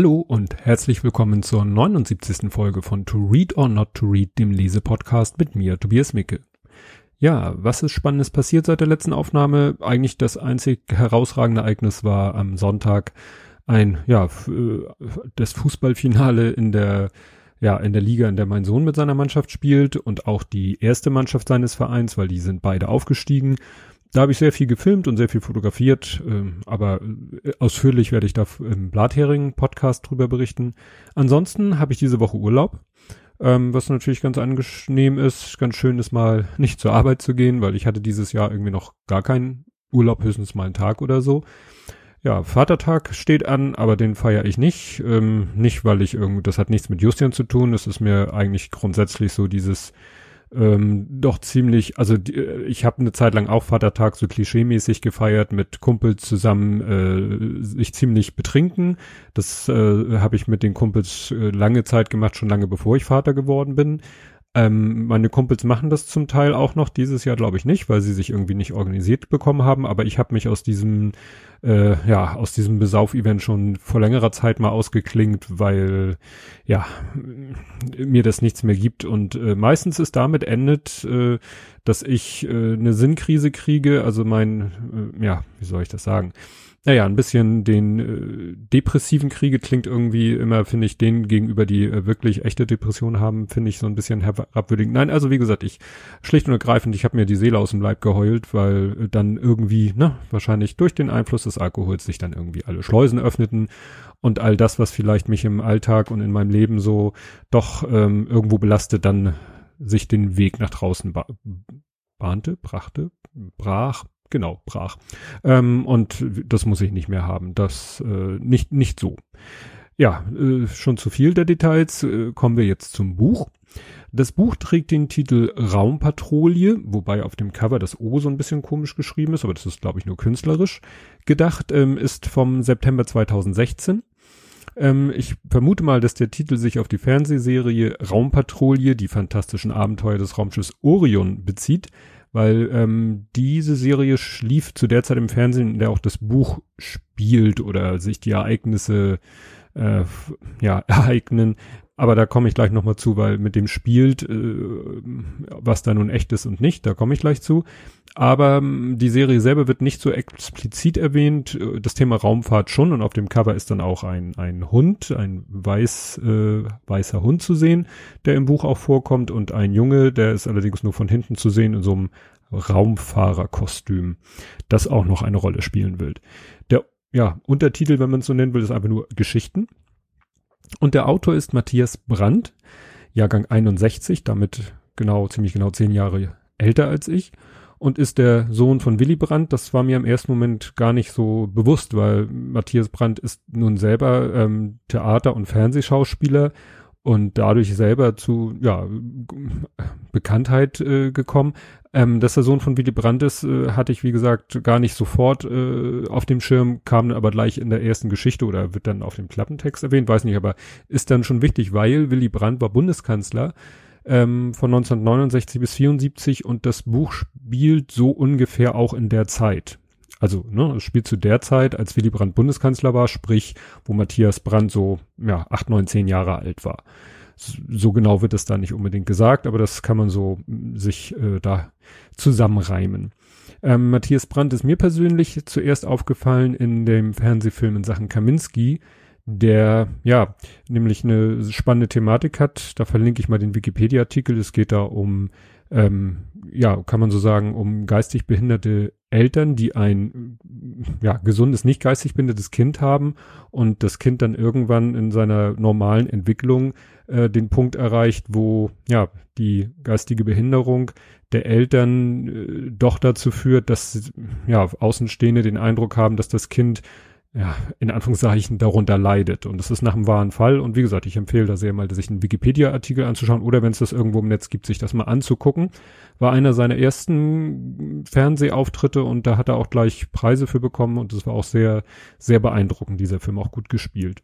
Hallo und herzlich willkommen zur 79. Folge von To Read or Not to Read, dem Lesepodcast mit mir, Tobias Micke. Ja, was ist Spannendes passiert seit der letzten Aufnahme? Eigentlich das einzig herausragende Ereignis war am Sonntag ein, ja, äh, das Fußballfinale in der, ja, in der Liga, in der mein Sohn mit seiner Mannschaft spielt und auch die erste Mannschaft seines Vereins, weil die sind beide aufgestiegen da habe ich sehr viel gefilmt und sehr viel fotografiert, ähm, aber äh, ausführlich werde ich da im Blathering-Podcast drüber berichten. Ansonsten habe ich diese Woche Urlaub, ähm, was natürlich ganz angenehm ist. Ganz schön ist mal nicht zur Arbeit zu gehen, weil ich hatte dieses Jahr irgendwie noch gar keinen Urlaub, höchstens mal einen Tag oder so. Ja, Vatertag steht an, aber den feiere ich nicht. Ähm, nicht, weil ich irgendwie, das hat nichts mit Justian zu tun. Das ist mir eigentlich grundsätzlich so dieses ähm, doch ziemlich, also die, äh, ich habe eine Zeit lang auch Vatertag so klischeemäßig gefeiert, mit Kumpels zusammen äh, sich ziemlich betrinken. Das äh, habe ich mit den Kumpels äh, lange Zeit gemacht, schon lange bevor ich Vater geworden bin. Ähm, meine Kumpels machen das zum Teil auch noch, dieses Jahr glaube ich nicht, weil sie sich irgendwie nicht organisiert bekommen haben, aber ich habe mich aus diesem, äh, ja, aus diesem Besauf-Event schon vor längerer Zeit mal ausgeklingt, weil, ja, mir das nichts mehr gibt. Und äh, meistens ist damit endet, äh, dass ich äh, eine Sinnkrise kriege, also mein, äh, ja, wie soll ich das sagen? Naja, ein bisschen den äh, depressiven Kriege klingt irgendwie immer, finde ich, denen gegenüber, die äh, wirklich echte Depressionen haben, finde ich so ein bisschen herabwürdigend. Nein, also wie gesagt, ich schlicht und ergreifend, ich habe mir die Seele aus dem Leib geheult, weil äh, dann irgendwie, ne, wahrscheinlich durch den Einfluss des Alkohols sich dann irgendwie alle Schleusen öffneten und all das, was vielleicht mich im Alltag und in meinem Leben so doch ähm, irgendwo belastet, dann sich den Weg nach draußen ba bahnte, brachte, brach, genau, brach. Ähm, und das muss ich nicht mehr haben. Das äh, nicht, nicht so. Ja, äh, schon zu viel der Details. Äh, kommen wir jetzt zum Buch. Das Buch trägt den Titel Raumpatrouille, wobei auf dem Cover das O so ein bisschen komisch geschrieben ist, aber das ist, glaube ich, nur künstlerisch gedacht, ähm, ist vom September 2016. Ähm, ich vermute mal, dass der Titel sich auf die Fernsehserie Raumpatrouille, die fantastischen Abenteuer des Raumschiffs Orion bezieht, weil ähm, diese Serie schlief zu der Zeit im Fernsehen, in der auch das Buch spielt oder sich die Ereignisse äh, ja ereignen. Aber da komme ich gleich nochmal zu, weil mit dem spielt, äh, was da nun echt ist und nicht, da komme ich gleich zu. Aber ähm, die Serie selber wird nicht so explizit erwähnt. Das Thema Raumfahrt schon und auf dem Cover ist dann auch ein, ein Hund, ein weiß, äh, weißer Hund zu sehen, der im Buch auch vorkommt und ein Junge, der ist allerdings nur von hinten zu sehen in so einem Raumfahrerkostüm, das auch noch eine Rolle spielen will. Der ja, Untertitel, wenn man es so nennen will, ist einfach nur Geschichten. Und der Autor ist Matthias Brandt, Jahrgang 61, damit genau, ziemlich genau zehn Jahre älter als ich und ist der Sohn von Willy Brandt. Das war mir im ersten Moment gar nicht so bewusst, weil Matthias Brandt ist nun selber ähm, Theater- und Fernsehschauspieler und dadurch selber zu ja Bekanntheit äh, gekommen. Ähm, dass der Sohn von Willy Brandt ist, äh, hatte ich wie gesagt gar nicht sofort äh, auf dem Schirm, kam aber gleich in der ersten Geschichte oder wird dann auf dem Klappentext erwähnt, weiß nicht, aber ist dann schon wichtig, weil Willy Brandt war Bundeskanzler ähm, von 1969 bis 74 und das Buch spielt so ungefähr auch in der Zeit. Also, ne, es spielt zu der Zeit, als Willy Brandt Bundeskanzler war, sprich, wo Matthias Brandt so, ja, acht, neun, zehn Jahre alt war. So genau wird es da nicht unbedingt gesagt, aber das kann man so mm, sich äh, da zusammenreimen. Ähm, Matthias Brandt ist mir persönlich zuerst aufgefallen in dem Fernsehfilm in Sachen Kaminski, der ja nämlich eine spannende Thematik hat. Da verlinke ich mal den Wikipedia-Artikel. Es geht da um ähm, ja, kann man so sagen, um geistig behinderte Eltern, die ein ja, gesundes, nicht geistig behindertes Kind haben und das Kind dann irgendwann in seiner normalen Entwicklung äh, den Punkt erreicht, wo ja die geistige Behinderung der Eltern äh, doch dazu führt, dass ja Außenstehende den Eindruck haben, dass das Kind ja, in Anführungszeichen darunter leidet. Und das ist nach einem wahren Fall. Und wie gesagt, ich empfehle da sehr mal, sich einen Wikipedia-Artikel anzuschauen oder wenn es das irgendwo im Netz gibt, sich das mal anzugucken. War einer seiner ersten Fernsehauftritte und da hat er auch gleich Preise für bekommen und das war auch sehr, sehr beeindruckend, dieser Film, auch gut gespielt.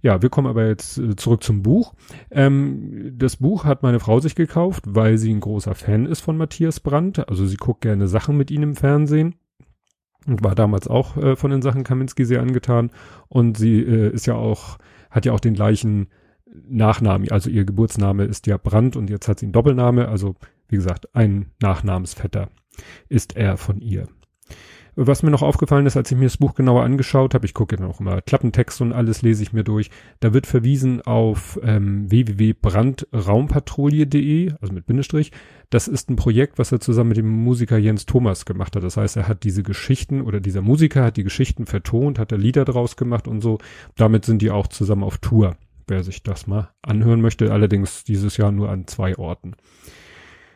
Ja, wir kommen aber jetzt äh, zurück zum Buch. Ähm, das Buch hat meine Frau sich gekauft, weil sie ein großer Fan ist von Matthias Brandt. Also sie guckt gerne Sachen mit ihm im Fernsehen. Und war damals auch äh, von den Sachen Kaminski sehr angetan. Und sie äh, ist ja auch, hat ja auch den gleichen Nachnamen, also ihr Geburtsname ist ja Brandt und jetzt hat sie einen Doppelname, also wie gesagt, ein Nachnamensvetter ist er von ihr. Was mir noch aufgefallen ist, als ich mir das Buch genauer angeschaut habe, ich gucke ja noch immer Klappentext und alles lese ich mir durch, da wird verwiesen auf ähm, www.brandraumpatrouille.de, also mit Bindestrich. Das ist ein Projekt, was er zusammen mit dem Musiker Jens Thomas gemacht hat. Das heißt, er hat diese Geschichten oder dieser Musiker hat die Geschichten vertont, hat da Lieder draus gemacht und so. Damit sind die auch zusammen auf Tour, wer sich das mal anhören möchte. Allerdings dieses Jahr nur an zwei Orten.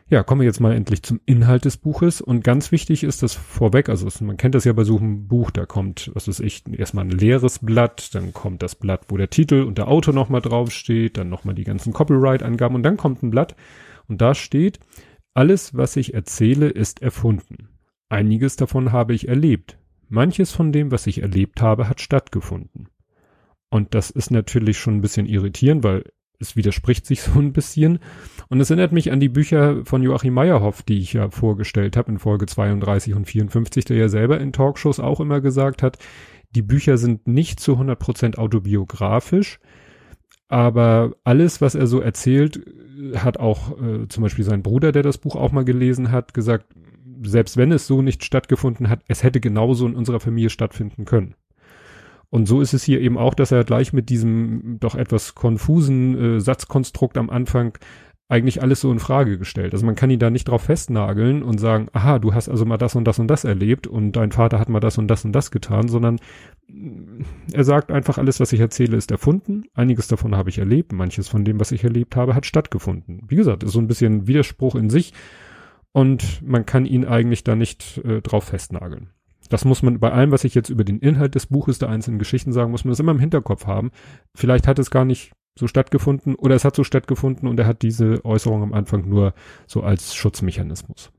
Ja, kommen wir jetzt mal endlich zum Inhalt des Buches. Und ganz wichtig ist das vorweg, also man kennt das ja bei so einem Buch, da kommt, was ist ich, erstmal ein leeres Blatt, dann kommt das Blatt, wo der Titel und der Autor nochmal draufsteht, dann nochmal die ganzen Copyright-Angaben und dann kommt ein Blatt und da steht, alles, was ich erzähle, ist erfunden. Einiges davon habe ich erlebt. Manches von dem, was ich erlebt habe, hat stattgefunden. Und das ist natürlich schon ein bisschen irritierend, weil es widerspricht sich so ein bisschen. Und es erinnert mich an die Bücher von Joachim Meyerhoff, die ich ja vorgestellt habe in Folge 32 und 54, der ja selber in Talkshows auch immer gesagt hat, die Bücher sind nicht zu 100 Prozent autobiografisch, aber alles, was er so erzählt, hat auch äh, zum Beispiel sein Bruder, der das Buch auch mal gelesen hat, gesagt, selbst wenn es so nicht stattgefunden hat, es hätte genauso in unserer Familie stattfinden können. Und so ist es hier eben auch, dass er gleich mit diesem doch etwas konfusen äh, Satzkonstrukt am Anfang eigentlich alles so in Frage gestellt. Also man kann ihn da nicht drauf festnageln und sagen, aha, du hast also mal das und das und das erlebt und dein Vater hat mal das und das und das getan, sondern er sagt einfach, alles, was ich erzähle, ist erfunden. Einiges davon habe ich erlebt. Manches von dem, was ich erlebt habe, hat stattgefunden. Wie gesagt, ist so ein bisschen Widerspruch in sich und man kann ihn eigentlich da nicht äh, drauf festnageln. Das muss man bei allem, was ich jetzt über den Inhalt des Buches der einzelnen Geschichten sagen, muss man das immer im Hinterkopf haben. Vielleicht hat es gar nicht so stattgefunden oder es hat so stattgefunden und er hat diese Äußerung am Anfang nur so als Schutzmechanismus.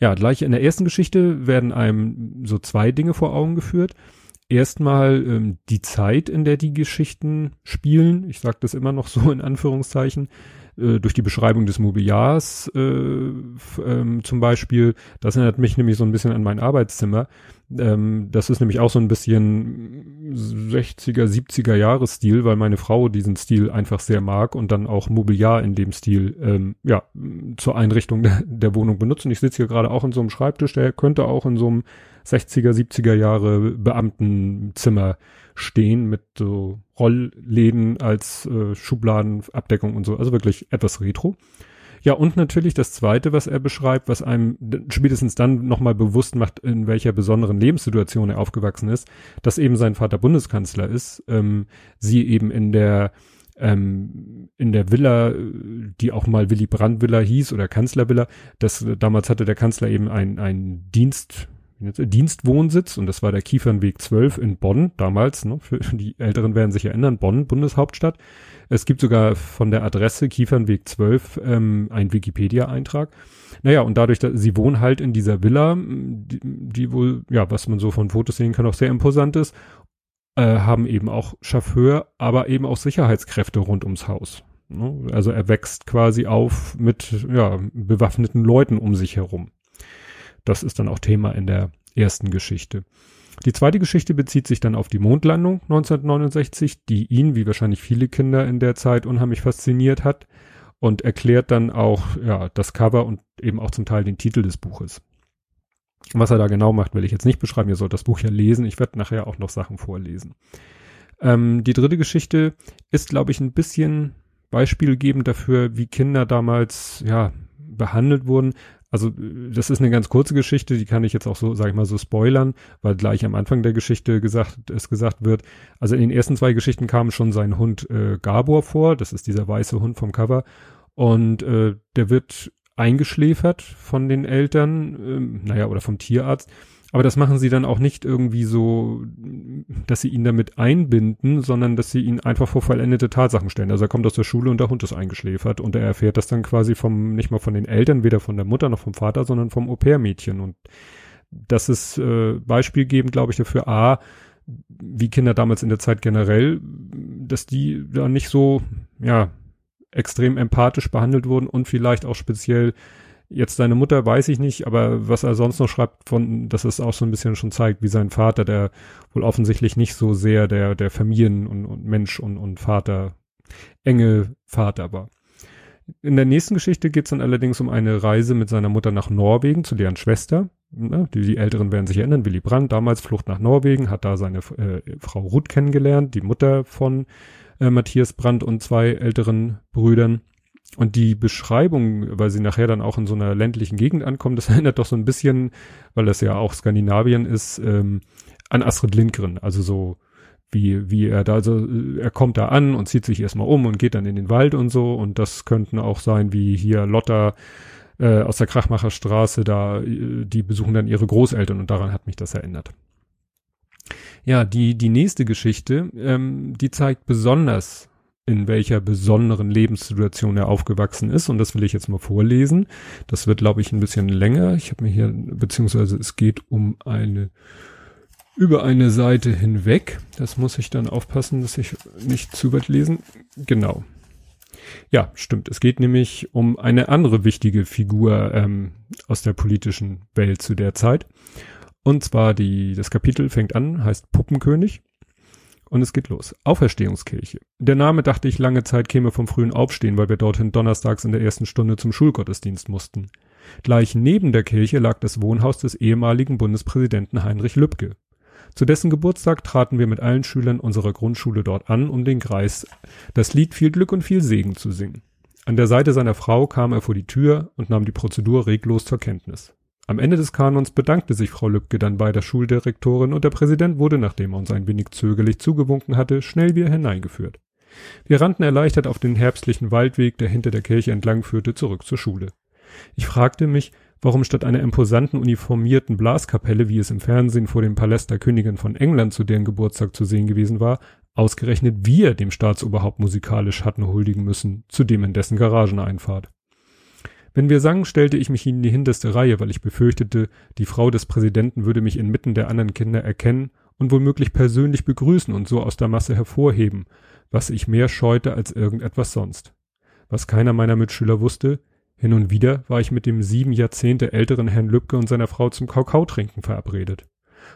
Ja, gleich in der ersten Geschichte werden einem so zwei Dinge vor Augen geführt. Erstmal ähm, die Zeit, in der die Geschichten spielen. Ich sage das immer noch so in Anführungszeichen. Äh, durch die Beschreibung des Mobiliars äh, ähm, zum Beispiel. Das erinnert mich nämlich so ein bisschen an mein Arbeitszimmer. Ähm, das ist nämlich auch so ein bisschen 60er, 70er Jahresstil, weil meine Frau diesen Stil einfach sehr mag und dann auch Mobiliar in dem Stil ähm, ja zur Einrichtung der, der Wohnung benutzen. Ich sitze hier gerade auch in so einem Schreibtisch, der könnte auch in so einem 60er, 70er Jahre Beamtenzimmer stehen mit so Rollläden als äh, Schubladenabdeckung und so. Also wirklich etwas retro. Ja, und natürlich das zweite, was er beschreibt, was einem spätestens dann nochmal bewusst macht, in welcher besonderen Lebenssituation er aufgewachsen ist, dass eben sein Vater Bundeskanzler ist, ähm, sie eben in der ähm, in der Villa, die auch mal Willy Brandt Villa hieß oder Kanzlervilla, das damals hatte der Kanzler eben ein, ein Dienst, Dienstwohnsitz und das war der Kiefernweg 12 in Bonn damals, ne, für die Älteren werden sich erinnern, Bonn, Bundeshauptstadt. Es gibt sogar von der Adresse Kiefernweg 12 ähm, ein Wikipedia-Eintrag. Naja, und dadurch, dass sie wohnen halt in dieser Villa, die, die wohl, ja, was man so von Fotos sehen kann, auch sehr imposant ist, äh, haben eben auch Chauffeur, aber eben auch Sicherheitskräfte rund ums Haus. Ne? Also er wächst quasi auf mit ja, bewaffneten Leuten um sich herum. Das ist dann auch Thema in der ersten Geschichte. Die zweite Geschichte bezieht sich dann auf die Mondlandung 1969, die ihn, wie wahrscheinlich viele Kinder in der Zeit, unheimlich fasziniert hat und erklärt dann auch ja, das Cover und eben auch zum Teil den Titel des Buches. Was er da genau macht, will ich jetzt nicht beschreiben. Ihr sollt das Buch ja lesen. Ich werde nachher auch noch Sachen vorlesen. Ähm, die dritte Geschichte ist, glaube ich, ein bisschen beispielgebend dafür, wie Kinder damals ja behandelt wurden. Also das ist eine ganz kurze Geschichte, die kann ich jetzt auch so, sag ich mal, so spoilern, weil gleich am Anfang der Geschichte gesagt, es gesagt wird, also in den ersten zwei Geschichten kam schon sein Hund äh, Gabor vor, das ist dieser weiße Hund vom Cover, und äh, der wird eingeschläfert von den Eltern, äh, naja, oder vom Tierarzt, aber das machen sie dann auch nicht irgendwie so, dass sie ihn damit einbinden, sondern dass sie ihn einfach vor vollendete Tatsachen stellen. Also er kommt aus der Schule und der Hund ist eingeschläfert und er erfährt das dann quasi vom, nicht mal von den Eltern, weder von der Mutter noch vom Vater, sondern vom Au-pair-Mädchen. Und das ist äh, beispielgebend, glaube ich, dafür A, wie Kinder damals in der Zeit generell, dass die da nicht so, ja, extrem empathisch behandelt wurden und vielleicht auch speziell Jetzt seine Mutter weiß ich nicht, aber was er sonst noch schreibt, von, dass es auch so ein bisschen schon zeigt, wie sein Vater, der wohl offensichtlich nicht so sehr der, der Familien- und, und Mensch und, und Vater, enge Vater war. In der nächsten Geschichte geht es dann allerdings um eine Reise mit seiner Mutter nach Norwegen zu deren Schwester. Ne, die, die Älteren werden sich erinnern, Willy Brandt, damals Flucht nach Norwegen, hat da seine äh, Frau Ruth kennengelernt, die Mutter von äh, Matthias Brandt und zwei älteren Brüdern. Und die Beschreibung, weil sie nachher dann auch in so einer ländlichen Gegend ankommt, das erinnert doch so ein bisschen, weil das ja auch Skandinavien ist, ähm, an Astrid Lindgren. Also so wie, wie er da, also er kommt da an und zieht sich erstmal um und geht dann in den Wald und so. Und das könnten auch sein, wie hier Lotta äh, aus der Krachmacherstraße, da, äh, die besuchen dann ihre Großeltern und daran hat mich das erinnert. Ja, die, die nächste Geschichte, ähm, die zeigt besonders, in welcher besonderen Lebenssituation er aufgewachsen ist. Und das will ich jetzt mal vorlesen. Das wird, glaube ich, ein bisschen länger. Ich habe mir hier, beziehungsweise es geht um eine über eine Seite hinweg. Das muss ich dann aufpassen, dass ich nicht zu weit lesen. Genau. Ja, stimmt. Es geht nämlich um eine andere wichtige Figur ähm, aus der politischen Welt zu der Zeit. Und zwar die, das Kapitel fängt an, heißt Puppenkönig. Und es geht los. Auferstehungskirche. Der Name dachte ich lange Zeit käme vom frühen Aufstehen, weil wir dorthin donnerstags in der ersten Stunde zum Schulgottesdienst mussten. Gleich neben der Kirche lag das Wohnhaus des ehemaligen Bundespräsidenten Heinrich Lübke. Zu dessen Geburtstag traten wir mit allen Schülern unserer Grundschule dort an, um den Kreis das Lied Viel Glück und viel Segen zu singen. An der Seite seiner Frau kam er vor die Tür und nahm die Prozedur reglos zur Kenntnis. Am Ende des Kanons bedankte sich Frau Lübke dann bei der Schuldirektorin und der Präsident wurde, nachdem er uns ein wenig zögerlich zugewunken hatte, schnell wieder hineingeführt. Wir rannten erleichtert auf den herbstlichen Waldweg, der hinter der Kirche entlang führte, zurück zur Schule. Ich fragte mich, warum statt einer imposanten uniformierten Blaskapelle, wie es im Fernsehen vor dem Palast der Königin von England zu deren Geburtstag zu sehen gewesen war, ausgerechnet wir dem Staatsoberhaupt musikalisch hatten huldigen müssen, zudem in dessen Garageneinfahrt. Wenn wir sangen, stellte ich mich in die hinterste Reihe, weil ich befürchtete, die Frau des Präsidenten würde mich inmitten der anderen Kinder erkennen und womöglich persönlich begrüßen und so aus der Masse hervorheben, was ich mehr scheute als irgendetwas sonst. Was keiner meiner Mitschüler wusste, hin und wieder war ich mit dem sieben Jahrzehnte älteren Herrn Lübke und seiner Frau zum Kakaotrinken verabredet.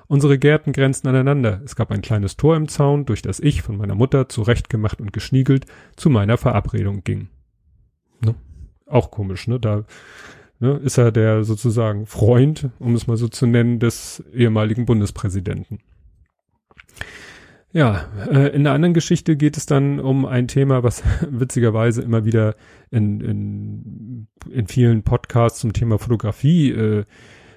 Unsere Gärten grenzten aneinander. Es gab ein kleines Tor im Zaun, durch das ich von meiner Mutter zurechtgemacht und geschniegelt zu meiner Verabredung ging. Ne? Auch komisch, ne? Da ne, ist er der sozusagen Freund, um es mal so zu nennen, des ehemaligen Bundespräsidenten. Ja, äh, in der anderen Geschichte geht es dann um ein Thema, was witzigerweise immer wieder in, in, in vielen Podcasts zum Thema Fotografie äh,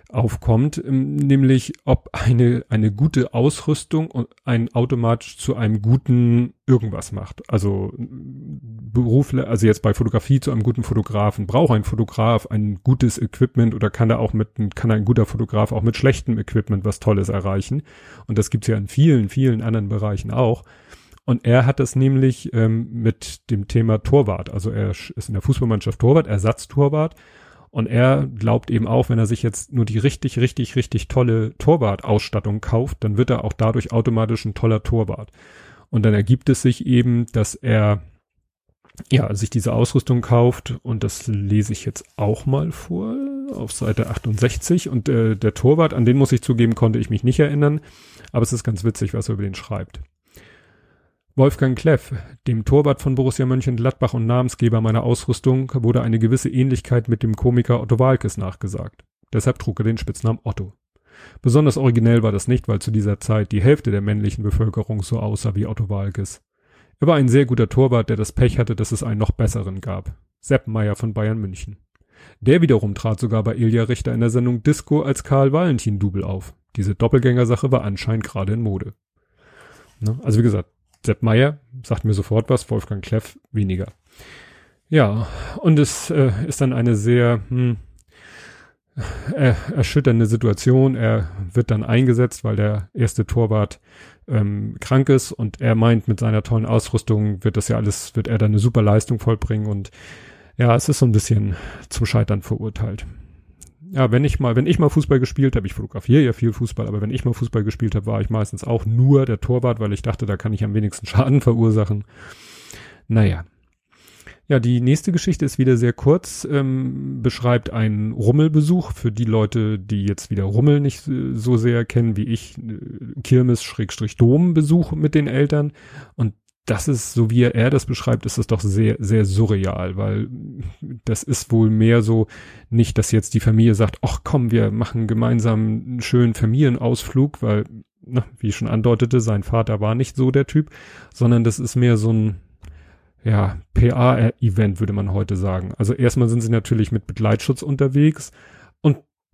aufkommt, ähm, nämlich ob eine, eine gute Ausrüstung einen automatisch zu einem guten irgendwas macht. Also Berufler, also jetzt bei Fotografie zu einem guten Fotografen. Braucht ein Fotograf ein gutes Equipment oder kann er auch mit, kann ein guter Fotograf auch mit schlechtem Equipment was Tolles erreichen? Und das gibt's ja in vielen, vielen anderen Bereichen auch. Und er hat das nämlich ähm, mit dem Thema Torwart. Also er ist in der Fußballmannschaft Torwart, Ersatztorwart und er glaubt eben auch, wenn er sich jetzt nur die richtig, richtig, richtig tolle Torwart-Ausstattung kauft, dann wird er auch dadurch automatisch ein toller Torwart. Und dann ergibt es sich eben, dass er ja, sich diese Ausrüstung kauft und das lese ich jetzt auch mal vor auf Seite 68 und äh, der Torwart, an den muss ich zugeben, konnte ich mich nicht erinnern, aber es ist ganz witzig, was er über den schreibt. Wolfgang Kleff, dem Torwart von Borussia Mönchengladbach und Namensgeber meiner Ausrüstung, wurde eine gewisse Ähnlichkeit mit dem Komiker Otto Walkes nachgesagt. Deshalb trug er den Spitznamen Otto. Besonders originell war das nicht, weil zu dieser Zeit die Hälfte der männlichen Bevölkerung so aussah wie Otto Walkes. Er war ein sehr guter Torwart, der das Pech hatte, dass es einen noch besseren gab. Sepp Meier von Bayern München. Der wiederum trat sogar bei Ilja Richter in der Sendung Disco als Karl Valentin Double auf. Diese Doppelgängersache war anscheinend gerade in Mode. Ne? Also wie gesagt, Sepp Meier sagt mir sofort was, Wolfgang Kleff weniger. Ja, und es äh, ist dann eine sehr hm, äh, erschütternde Situation. Er wird dann eingesetzt, weil der erste Torwart ähm, krank ist und er meint, mit seiner tollen Ausrüstung wird das ja alles, wird er dann eine super Leistung vollbringen und ja, es ist so ein bisschen zum Scheitern verurteilt ja, wenn ich mal, wenn ich mal Fußball gespielt habe, ich fotografiere ja viel Fußball, aber wenn ich mal Fußball gespielt habe, war ich meistens auch nur der Torwart, weil ich dachte, da kann ich am wenigsten Schaden verursachen. Naja. Ja, die nächste Geschichte ist wieder sehr kurz, ähm, beschreibt einen Rummelbesuch für die Leute, die jetzt wieder Rummel nicht so sehr kennen wie ich, äh, Kirmes-Dom-Besuch mit den Eltern. Und das ist, so wie er das beschreibt, ist es doch sehr, sehr surreal, weil das ist wohl mehr so, nicht, dass jetzt die Familie sagt, ach komm, wir machen gemeinsam einen schönen Familienausflug, weil, na, wie ich schon andeutete, sein Vater war nicht so der Typ, sondern das ist mehr so ein, ja, PA-Event, würde man heute sagen. Also erstmal sind sie natürlich mit Begleitschutz unterwegs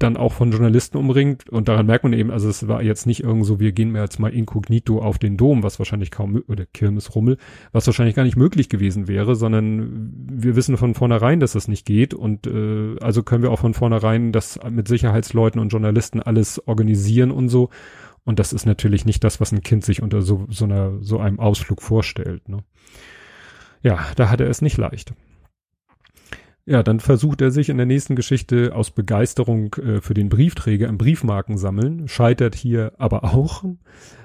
dann auch von Journalisten umringt und daran merkt man eben, also es war jetzt nicht irgend wir gehen jetzt mal inkognito auf den Dom, was wahrscheinlich kaum, oder Kirmesrummel, was wahrscheinlich gar nicht möglich gewesen wäre, sondern wir wissen von vornherein, dass das nicht geht und äh, also können wir auch von vornherein das mit Sicherheitsleuten und Journalisten alles organisieren und so und das ist natürlich nicht das, was ein Kind sich unter so, so einer, so einem Ausflug vorstellt, ne? Ja, da hat er es nicht leicht. Ja, dann versucht er sich in der nächsten Geschichte aus Begeisterung äh, für den Briefträger im Briefmarken sammeln, scheitert hier aber auch.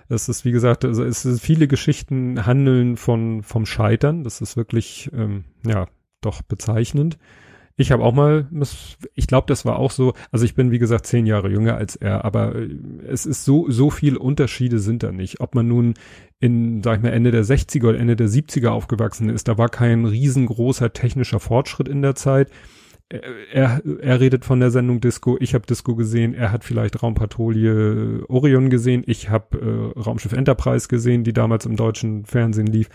Das ist, wie gesagt, also es ist viele Geschichten handeln von, vom Scheitern. Das ist wirklich, ähm, ja, doch bezeichnend. Ich habe auch mal, ich glaube, das war auch so, also ich bin wie gesagt zehn Jahre jünger als er, aber äh, es ist so, so viel Unterschiede sind da nicht. Ob man nun in, sag ich mal, Ende der 60er oder Ende der 70er aufgewachsen ist, da war kein riesengroßer technischer Fortschritt in der Zeit. Er, er redet von der Sendung Disco, ich habe Disco gesehen, er hat vielleicht Raumpatrouille Orion gesehen, ich habe äh, Raumschiff Enterprise gesehen, die damals im deutschen Fernsehen lief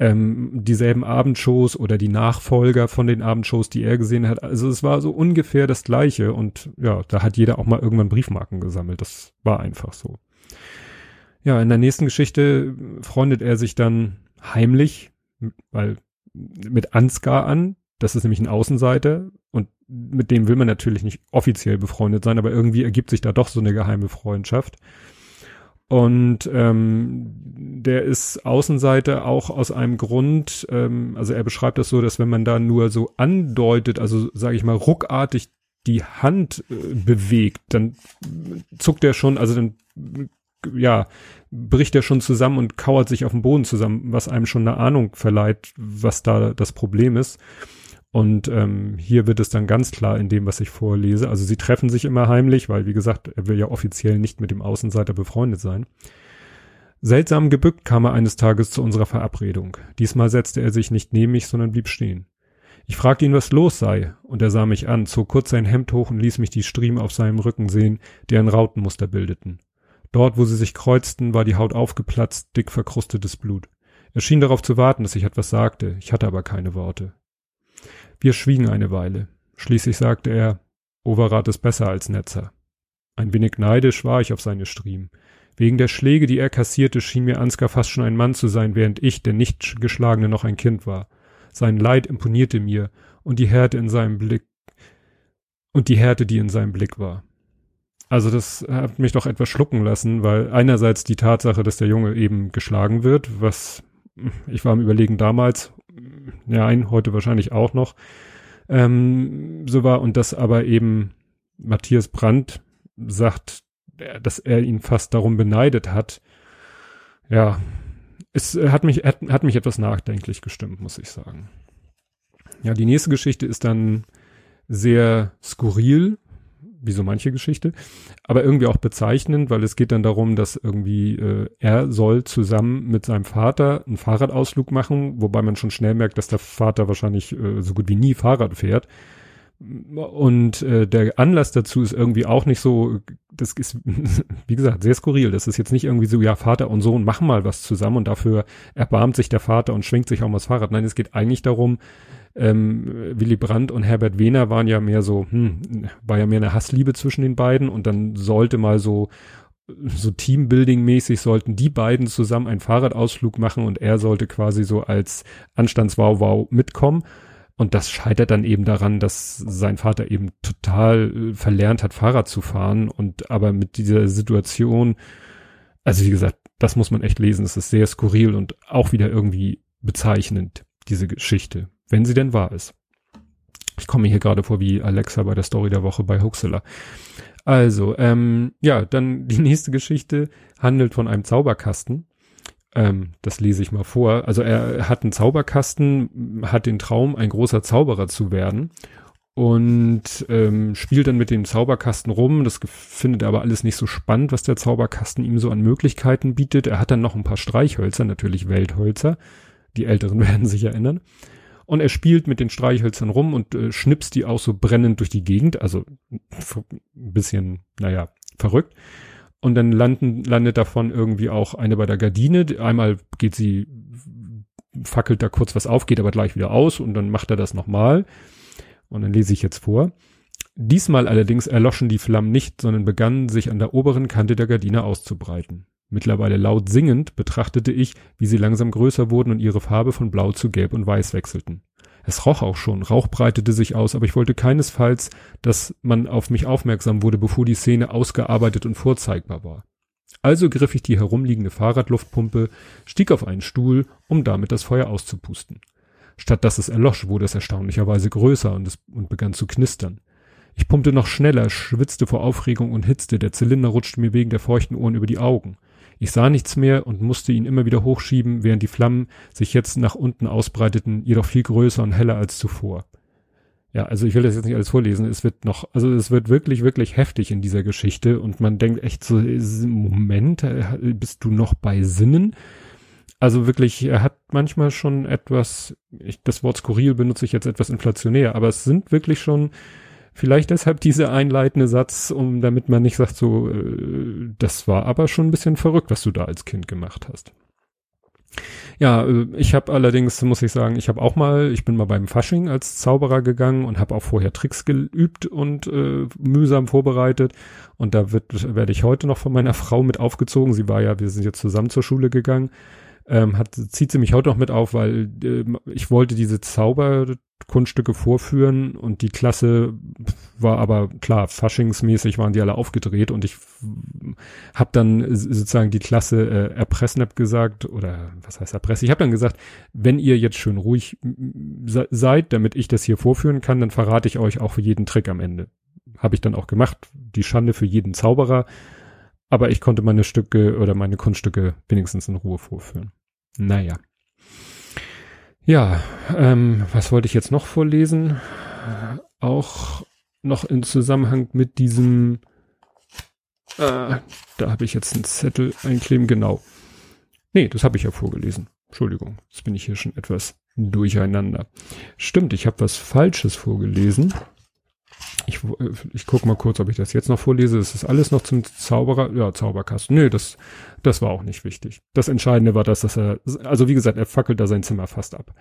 ähm, dieselben Abendshows oder die Nachfolger von den Abendshows, die er gesehen hat. Also es war so ungefähr das Gleiche und ja, da hat jeder auch mal irgendwann Briefmarken gesammelt. Das war einfach so. Ja, in der nächsten Geschichte freundet er sich dann heimlich, weil mit Ansgar an. Das ist nämlich ein Außenseiter und mit dem will man natürlich nicht offiziell befreundet sein, aber irgendwie ergibt sich da doch so eine geheime Freundschaft. Und ähm, der ist Außenseiter auch aus einem Grund, ähm, also er beschreibt das so, dass wenn man da nur so andeutet, also sage ich mal ruckartig die Hand äh, bewegt, dann zuckt er schon, also dann ja, bricht er schon zusammen und kauert sich auf dem Boden zusammen, was einem schon eine Ahnung verleiht, was da das Problem ist. Und ähm, hier wird es dann ganz klar in dem, was ich vorlese. Also sie treffen sich immer heimlich, weil, wie gesagt, er will ja offiziell nicht mit dem Außenseiter befreundet sein. Seltsam gebückt kam er eines Tages zu unserer Verabredung. Diesmal setzte er sich nicht neben mich, sondern blieb stehen. Ich fragte ihn, was los sei, und er sah mich an, zog kurz sein Hemd hoch und ließ mich die Striemen auf seinem Rücken sehen, die ein Rautenmuster bildeten. Dort, wo sie sich kreuzten, war die Haut aufgeplatzt, dick verkrustetes Blut. Er schien darauf zu warten, dass ich etwas sagte, ich hatte aber keine Worte. Wir schwiegen eine Weile. Schließlich sagte er, Overath ist besser als Netzer. Ein wenig neidisch war ich auf seine Striemen. Wegen der Schläge, die er kassierte, schien mir Ansgar fast schon ein Mann zu sein, während ich, der nicht geschlagene, noch ein Kind war. Sein Leid imponierte mir und die Härte in seinem Blick und die Härte, die in seinem Blick war. Also das hat mich doch etwas schlucken lassen, weil einerseits die Tatsache, dass der Junge eben geschlagen wird, was ich war am Überlegen damals, ja, ein, heute wahrscheinlich auch noch, ähm, so war und das aber eben Matthias Brandt sagt, dass er ihn fast darum beneidet hat. Ja, es hat mich, hat, hat mich etwas nachdenklich gestimmt, muss ich sagen. Ja, die nächste Geschichte ist dann sehr skurril, wie so manche Geschichte, aber irgendwie auch bezeichnend, weil es geht dann darum, dass irgendwie äh, er soll zusammen mit seinem Vater einen Fahrradausflug machen, wobei man schon schnell merkt, dass der Vater wahrscheinlich äh, so gut wie nie Fahrrad fährt. Und äh, der Anlass dazu ist irgendwie auch nicht so, das ist, wie gesagt, sehr skurril. Das ist jetzt nicht irgendwie so, ja, Vater und Sohn machen mal was zusammen und dafür erbarmt sich der Vater und schwingt sich auch mal das Fahrrad. Nein, es geht eigentlich darum, ähm, Willy Brandt und Herbert Wehner waren ja mehr so, hm, war ja mehr eine Hassliebe zwischen den beiden und dann sollte mal so so Teambuilding-mäßig sollten die beiden zusammen einen Fahrradausflug machen und er sollte quasi so als Anstandswau-Wow mitkommen. Und das scheitert dann eben daran, dass sein Vater eben total äh, verlernt hat, Fahrrad zu fahren und aber mit dieser Situation, also wie gesagt, das muss man echt lesen, es ist sehr skurril und auch wieder irgendwie bezeichnend, diese Geschichte wenn sie denn wahr ist. Ich komme hier gerade vor wie Alexa bei der Story der Woche bei Huxela. Also, ähm, ja, dann die nächste Geschichte handelt von einem Zauberkasten. Ähm, das lese ich mal vor. Also er hat einen Zauberkasten, hat den Traum, ein großer Zauberer zu werden und ähm, spielt dann mit dem Zauberkasten rum. Das findet er aber alles nicht so spannend, was der Zauberkasten ihm so an Möglichkeiten bietet. Er hat dann noch ein paar Streichhölzer, natürlich Welthölzer. Die Älteren werden sich erinnern. Und er spielt mit den Streichhölzern rum und äh, schnipst die auch so brennend durch die Gegend. Also ein bisschen, naja, verrückt. Und dann landen, landet davon irgendwie auch eine bei der Gardine. Einmal geht sie, fackelt da kurz was auf, geht aber gleich wieder aus und dann macht er das nochmal. Und dann lese ich jetzt vor. Diesmal allerdings erloschen die Flammen nicht, sondern begannen sich an der oberen Kante der Gardine auszubreiten. Mittlerweile laut singend betrachtete ich, wie sie langsam größer wurden und ihre Farbe von blau zu gelb und weiß wechselten. Es roch auch schon, Rauch breitete sich aus, aber ich wollte keinesfalls, dass man auf mich aufmerksam wurde, bevor die Szene ausgearbeitet und vorzeigbar war. Also griff ich die herumliegende Fahrradluftpumpe, stieg auf einen Stuhl, um damit das Feuer auszupusten. Statt dass es erlosch, wurde es erstaunlicherweise größer und, es, und begann zu knistern. Ich pumpte noch schneller, schwitzte vor Aufregung und Hitze, der Zylinder rutschte mir wegen der feuchten Ohren über die Augen. Ich sah nichts mehr und musste ihn immer wieder hochschieben, während die Flammen sich jetzt nach unten ausbreiteten, jedoch viel größer und heller als zuvor. Ja, also ich will das jetzt nicht alles vorlesen. Es wird noch, also es wird wirklich, wirklich heftig in dieser Geschichte und man denkt echt so, Moment, äh, bist du noch bei Sinnen? Also wirklich, er hat manchmal schon etwas, ich, das Wort skurril benutze ich jetzt etwas inflationär, aber es sind wirklich schon Vielleicht deshalb dieser einleitende Satz, um damit man nicht sagt, so, äh, das war aber schon ein bisschen verrückt, was du da als Kind gemacht hast. Ja, äh, ich habe allerdings, muss ich sagen, ich habe auch mal, ich bin mal beim Fasching als Zauberer gegangen und habe auch vorher Tricks geübt und äh, mühsam vorbereitet. Und da wird, werde ich heute noch von meiner Frau mit aufgezogen. Sie war ja, wir sind jetzt zusammen zur Schule gegangen ähm, hat, zieht sie mich heute noch mit auf, weil äh, ich wollte diese Zauberkunststücke vorführen und die Klasse war aber klar, faschingsmäßig waren die alle aufgedreht und ich habe dann sozusagen die Klasse äh, erpressen hab gesagt oder was heißt erpressen? Ich habe dann gesagt, wenn ihr jetzt schön ruhig seid, damit ich das hier vorführen kann, dann verrate ich euch auch für jeden Trick am Ende. Habe ich dann auch gemacht. Die Schande für jeden Zauberer. Aber ich konnte meine Stücke oder meine Kunststücke wenigstens in Ruhe vorführen. Naja. Ja, ähm, was wollte ich jetzt noch vorlesen? Auch noch in Zusammenhang mit diesem, äh, da habe ich jetzt einen Zettel einkleben, genau. Nee, das habe ich ja vorgelesen. Entschuldigung, jetzt bin ich hier schon etwas durcheinander. Stimmt, ich habe was Falsches vorgelesen. Ich, äh, ich guck mal kurz, ob ich das jetzt noch vorlese. Das ist alles noch zum Zauberer, ja, Zauberkasten. Nö, das, das war auch nicht wichtig. Das Entscheidende war das, dass er, also wie gesagt, er fackelt da sein Zimmer fast ab.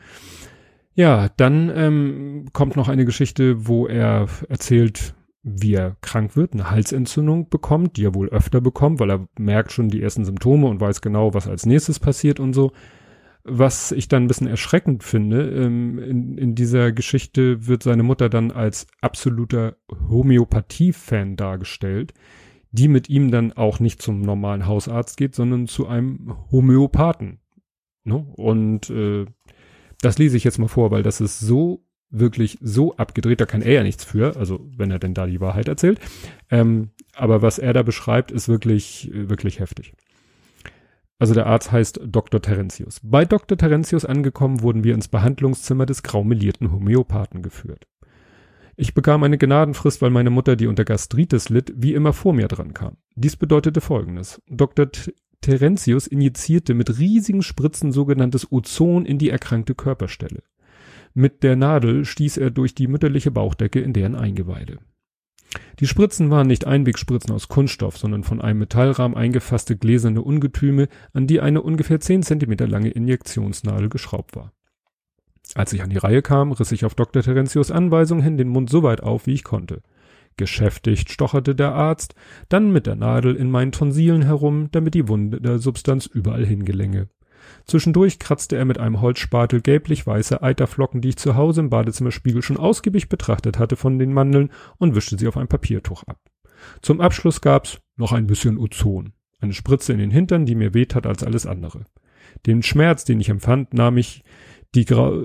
Ja, dann ähm, kommt noch eine Geschichte, wo er erzählt, wie er krank wird, eine Halsentzündung bekommt, die er wohl öfter bekommt, weil er merkt schon die ersten Symptome und weiß genau, was als nächstes passiert und so. Was ich dann ein bisschen erschreckend finde, ähm, in, in dieser Geschichte wird seine Mutter dann als absoluter Homöopathie-Fan dargestellt, die mit ihm dann auch nicht zum normalen Hausarzt geht, sondern zu einem Homöopathen. Ne? Und äh, das lese ich jetzt mal vor, weil das ist so wirklich so abgedreht, da kann er ja nichts für, also wenn er denn da die Wahrheit erzählt. Ähm, aber was er da beschreibt, ist wirklich, wirklich heftig. Also der Arzt heißt Dr. Terentius. Bei Dr. Terentius angekommen, wurden wir ins Behandlungszimmer des graumelierten Homöopathen geführt. Ich bekam eine Gnadenfrist, weil meine Mutter, die unter Gastritis litt, wie immer vor mir dran kam. Dies bedeutete folgendes. Dr. Terentius injizierte mit riesigen Spritzen sogenanntes Ozon in die erkrankte Körperstelle. Mit der Nadel stieß er durch die mütterliche Bauchdecke in deren Eingeweide. Die Spritzen waren nicht Einwegspritzen aus Kunststoff, sondern von einem Metallrahmen eingefasste gläserne Ungetüme, an die eine ungefähr zehn Zentimeter lange Injektionsnadel geschraubt war. Als ich an die Reihe kam, riss ich auf Dr. Terentius Anweisung hin den Mund so weit auf, wie ich konnte. Geschäftigt stocherte der Arzt, dann mit der Nadel in meinen Tonsilen herum, damit die Wunde der Substanz überall hingelänge. Zwischendurch kratzte er mit einem Holzspatel gelblich-weiße Eiterflocken, die ich zu Hause im Badezimmerspiegel schon ausgiebig betrachtet hatte, von den Mandeln und wischte sie auf ein Papiertuch ab. Zum Abschluss gab's noch ein bisschen Ozon. Eine Spritze in den Hintern, die mir weht hat als alles andere. Den Schmerz, den ich empfand, nahm ich die Grau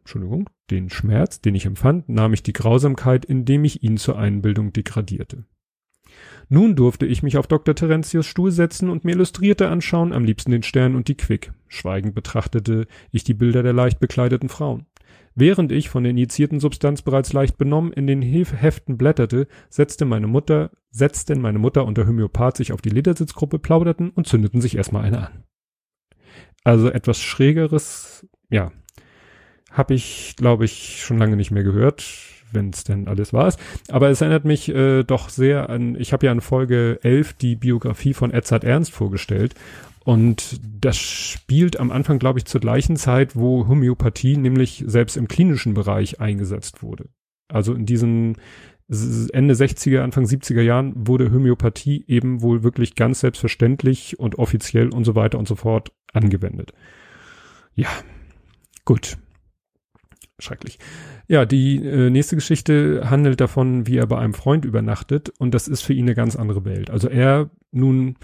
Entschuldigung, den Schmerz, den ich empfand, nahm ich die Grausamkeit, indem ich ihn zur Einbildung degradierte. Nun durfte ich mich auf Dr. Terentius Stuhl setzen und mir Illustrierte anschauen, am liebsten den Stern und die Quick. Schweigend betrachtete ich die Bilder der leicht bekleideten Frauen. Während ich von der injizierten Substanz bereits leicht benommen in den Heften blätterte, setzte meine Mutter, setzten meine Mutter und der Homöopath sich auf die Ledersitzgruppe, plauderten und zündeten sich erstmal eine an. Also etwas schrägeres, ja, habe ich, glaube ich, schon lange nicht mehr gehört, wenn es denn alles war. Aber es erinnert mich äh, doch sehr an, ich habe ja in Folge 11 die Biografie von Edzard Ernst vorgestellt und das spielt am Anfang, glaube ich, zur gleichen Zeit, wo Homöopathie nämlich selbst im klinischen Bereich eingesetzt wurde. Also in diesen Ende 60er, Anfang 70er Jahren wurde Homöopathie eben wohl wirklich ganz selbstverständlich und offiziell und so weiter und so fort angewendet. Ja, gut. Schrecklich. Ja, die äh, nächste Geschichte handelt davon, wie er bei einem Freund übernachtet und das ist für ihn eine ganz andere Welt. Also er nun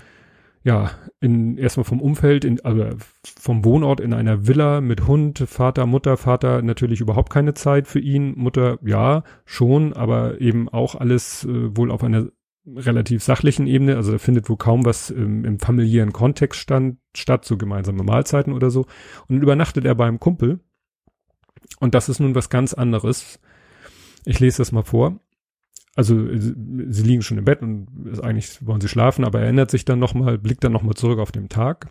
ja, in, erstmal vom Umfeld, in, also vom Wohnort in einer Villa mit Hund, Vater, Mutter, Vater natürlich überhaupt keine Zeit für ihn, Mutter ja, schon, aber eben auch alles äh, wohl auf einer relativ sachlichen Ebene, also da findet wohl kaum was ähm, im familiären Kontext stand, statt, so gemeinsame Mahlzeiten oder so. Und übernachtet er beim Kumpel. Und das ist nun was ganz anderes. Ich lese das mal vor also sie liegen schon im Bett und eigentlich wollen sie schlafen, aber er erinnert sich dann nochmal, blickt dann nochmal zurück auf den Tag.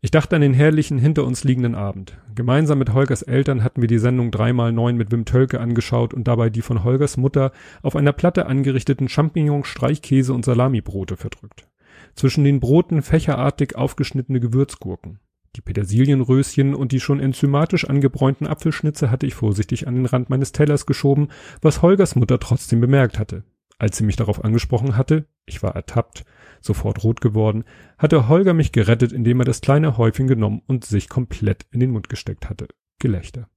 Ich dachte an den herrlichen hinter uns liegenden Abend. Gemeinsam mit Holgers Eltern hatten wir die Sendung dreimal neun mit Wim Tölke angeschaut und dabei die von Holgers Mutter auf einer Platte angerichteten Champignon, Streichkäse und Salamibrote verdrückt. Zwischen den Broten fächerartig aufgeschnittene Gewürzgurken. Die Petersilienröschen und die schon enzymatisch angebräunten Apfelschnitze hatte ich vorsichtig an den Rand meines Tellers geschoben, was Holgers Mutter trotzdem bemerkt hatte. Als sie mich darauf angesprochen hatte, ich war ertappt, sofort rot geworden, hatte Holger mich gerettet, indem er das kleine Häufchen genommen und sich komplett in den Mund gesteckt hatte. Gelächter.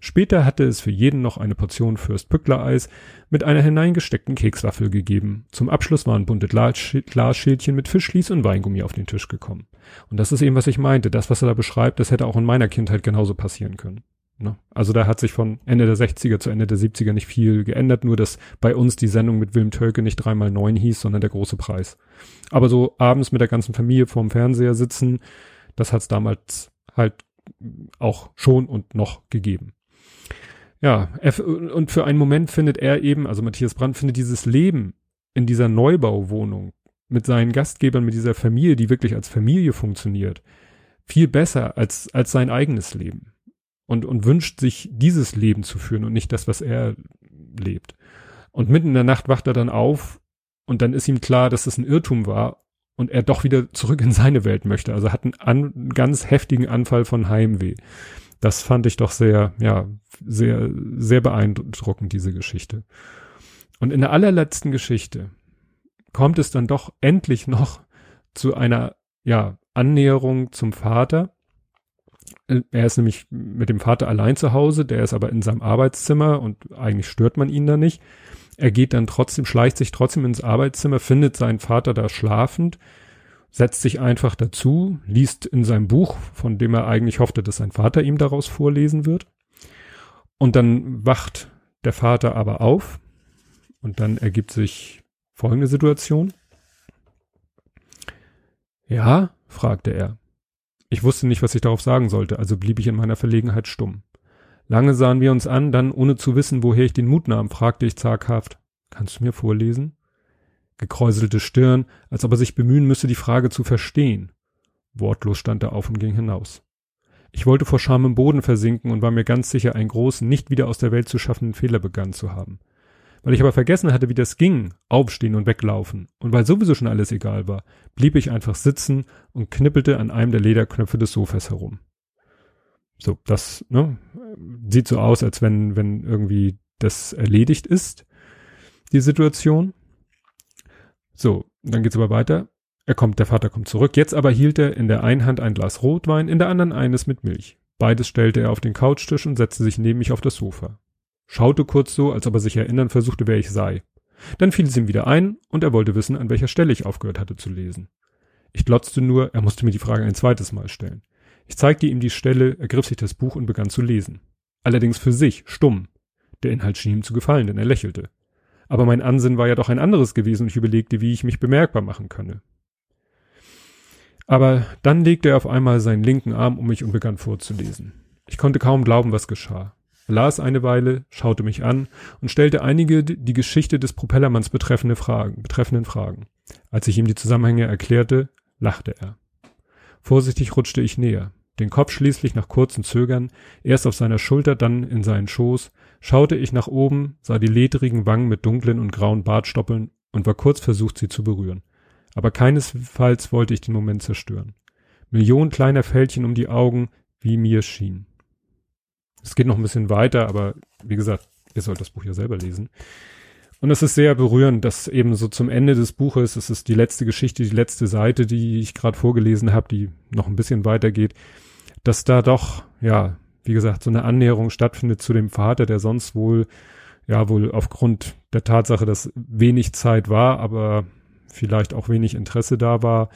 Später hatte es für jeden noch eine Portion Fürst-Pückler-Eis mit einer hineingesteckten Kekswaffel gegeben. Zum Abschluss waren bunte Glasschildchen mit Fischlis und Weingummi auf den Tisch gekommen. Und das ist eben, was ich meinte. Das, was er da beschreibt, das hätte auch in meiner Kindheit genauso passieren können. Ne? Also da hat sich von Ende der 60er zu Ende der 70er nicht viel geändert, nur dass bei uns die Sendung mit Wilm Tölke nicht dreimal neun hieß, sondern der große Preis. Aber so abends mit der ganzen Familie vorm Fernseher sitzen, das hat's damals halt auch schon und noch gegeben. Ja, und für einen Moment findet er eben, also Matthias Brandt findet dieses Leben in dieser Neubauwohnung mit seinen Gastgebern, mit dieser Familie, die wirklich als Familie funktioniert, viel besser als, als sein eigenes Leben. Und, und wünscht sich dieses Leben zu führen und nicht das, was er lebt. Und mitten in der Nacht wacht er dann auf und dann ist ihm klar, dass es ein Irrtum war und er doch wieder zurück in seine Welt möchte. Also hat einen, an, einen ganz heftigen Anfall von Heimweh. Das fand ich doch sehr, ja, sehr, sehr beeindruckend, diese Geschichte. Und in der allerletzten Geschichte kommt es dann doch endlich noch zu einer, ja, Annäherung zum Vater. Er ist nämlich mit dem Vater allein zu Hause, der ist aber in seinem Arbeitszimmer und eigentlich stört man ihn da nicht. Er geht dann trotzdem, schleicht sich trotzdem ins Arbeitszimmer, findet seinen Vater da schlafend setzt sich einfach dazu, liest in seinem Buch, von dem er eigentlich hoffte, dass sein Vater ihm daraus vorlesen wird. Und dann wacht der Vater aber auf und dann ergibt sich folgende Situation. Ja, fragte er. Ich wusste nicht, was ich darauf sagen sollte, also blieb ich in meiner Verlegenheit stumm. Lange sahen wir uns an, dann, ohne zu wissen, woher ich den Mut nahm, fragte ich zaghaft, kannst du mir vorlesen? Gekräuselte Stirn, als ob er sich bemühen müsse, die Frage zu verstehen. Wortlos stand er auf und ging hinaus. Ich wollte vor Scham im Boden versinken und war mir ganz sicher, einen großen, nicht wieder aus der Welt zu schaffenden Fehler begangen zu haben. Weil ich aber vergessen hatte, wie das ging, aufstehen und weglaufen, und weil sowieso schon alles egal war, blieb ich einfach sitzen und knippelte an einem der Lederknöpfe des Sofas herum. So, das, ne, sieht so aus, als wenn, wenn irgendwie das erledigt ist, die Situation. So, dann geht's aber weiter. Er kommt, der Vater kommt zurück. Jetzt aber hielt er in der einen Hand ein Glas Rotwein, in der anderen eines mit Milch. Beides stellte er auf den Couchtisch und setzte sich neben mich auf das Sofa. Schaute kurz so, als ob er sich erinnern versuchte, wer ich sei. Dann fiel es ihm wieder ein und er wollte wissen, an welcher Stelle ich aufgehört hatte zu lesen. Ich glotzte nur, er musste mir die Frage ein zweites Mal stellen. Ich zeigte ihm die Stelle, ergriff sich das Buch und begann zu lesen. Allerdings für sich, stumm. Der Inhalt schien ihm zu gefallen, denn er lächelte. Aber mein Ansinnen war ja doch ein anderes gewesen und ich überlegte, wie ich mich bemerkbar machen könne. Aber dann legte er auf einmal seinen linken Arm um mich und begann vorzulesen. Ich konnte kaum glauben, was geschah. Er las eine Weile, schaute mich an und stellte einige die Geschichte des Propellermanns betreffende Fragen, betreffenden Fragen. Als ich ihm die Zusammenhänge erklärte, lachte er. Vorsichtig rutschte ich näher, den Kopf schließlich nach kurzem Zögern, erst auf seiner Schulter, dann in seinen Schoß, schaute ich nach oben, sah die ledrigen Wangen mit dunklen und grauen Bartstoppeln und war kurz versucht, sie zu berühren. Aber keinesfalls wollte ich den Moment zerstören. Millionen kleiner Fältchen um die Augen, wie mir schien. Es geht noch ein bisschen weiter, aber wie gesagt, ihr sollt das Buch ja selber lesen. Und es ist sehr berührend, dass eben so zum Ende des Buches, es ist die letzte Geschichte, die letzte Seite, die ich gerade vorgelesen habe, die noch ein bisschen weitergeht, dass da doch, ja, wie gesagt, so eine Annäherung stattfindet zu dem Vater, der sonst wohl, ja, wohl aufgrund der Tatsache, dass wenig Zeit war, aber vielleicht auch wenig Interesse da war,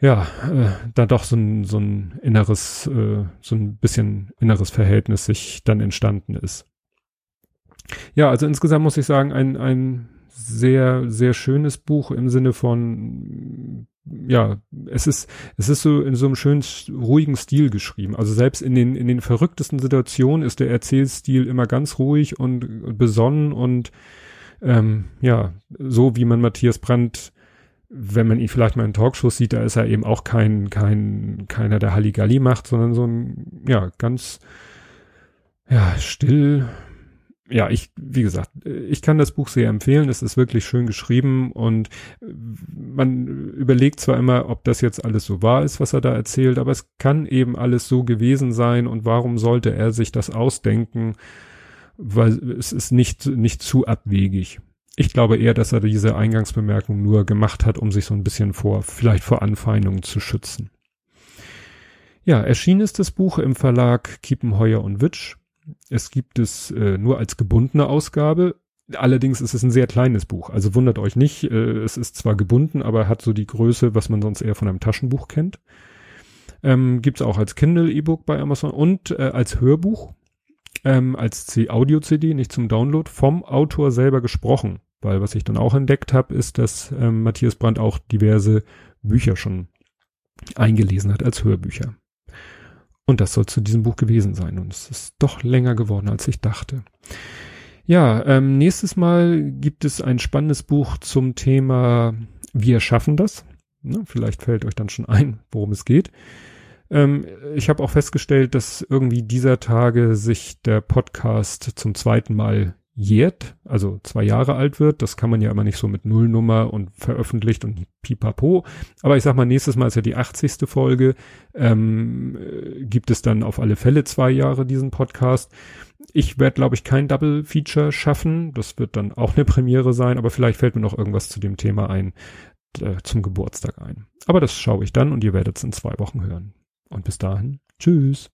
ja, äh, da doch so ein, so ein inneres, äh, so ein bisschen inneres Verhältnis sich dann entstanden ist. Ja, also insgesamt muss ich sagen, ein, ein sehr, sehr schönes Buch im Sinne von, ja, es ist, es ist so in so einem schönen, ruhigen Stil geschrieben. Also selbst in den, in den verrücktesten Situationen ist der Erzählstil immer ganz ruhig und besonnen und, ähm, ja, so wie man Matthias Brandt wenn man ihn vielleicht mal in Talkshows sieht, da ist er eben auch kein, kein, keiner, der Halligalli macht, sondern so ein, ja, ganz, ja, still. Ja, ich, wie gesagt, ich kann das Buch sehr empfehlen. Es ist wirklich schön geschrieben und man überlegt zwar immer, ob das jetzt alles so wahr ist, was er da erzählt, aber es kann eben alles so gewesen sein und warum sollte er sich das ausdenken? Weil es ist nicht, nicht zu abwegig. Ich glaube eher, dass er diese Eingangsbemerkung nur gemacht hat, um sich so ein bisschen vor, vielleicht vor Anfeindungen zu schützen. Ja, erschienen ist das Buch im Verlag Kiepenheuer und Witsch. Es gibt es äh, nur als gebundene Ausgabe. Allerdings ist es ein sehr kleines Buch. Also wundert euch nicht. Äh, es ist zwar gebunden, aber hat so die Größe, was man sonst eher von einem Taschenbuch kennt. Ähm, gibt es auch als Kindle E-Book bei Amazon und äh, als Hörbuch, ähm, als Audio-CD, nicht zum Download, vom Autor selber gesprochen. Weil was ich dann auch entdeckt habe, ist, dass ähm, Matthias Brandt auch diverse Bücher schon eingelesen hat als Hörbücher. Und das soll zu diesem Buch gewesen sein. Und es ist doch länger geworden, als ich dachte. Ja, ähm, nächstes Mal gibt es ein spannendes Buch zum Thema Wir schaffen das. Ne, vielleicht fällt euch dann schon ein, worum es geht. Ähm, ich habe auch festgestellt, dass irgendwie dieser Tage sich der Podcast zum zweiten Mal jährt, also zwei Jahre alt wird. Das kann man ja immer nicht so mit Nullnummer und veröffentlicht und pipapo. Aber ich sag mal, nächstes Mal ist ja die 80. Folge. Ähm, gibt es dann auf alle Fälle zwei Jahre diesen Podcast. Ich werde, glaube ich, kein Double Feature schaffen. Das wird dann auch eine Premiere sein, aber vielleicht fällt mir noch irgendwas zu dem Thema ein, äh, zum Geburtstag ein. Aber das schaue ich dann und ihr werdet es in zwei Wochen hören. Und bis dahin, tschüss.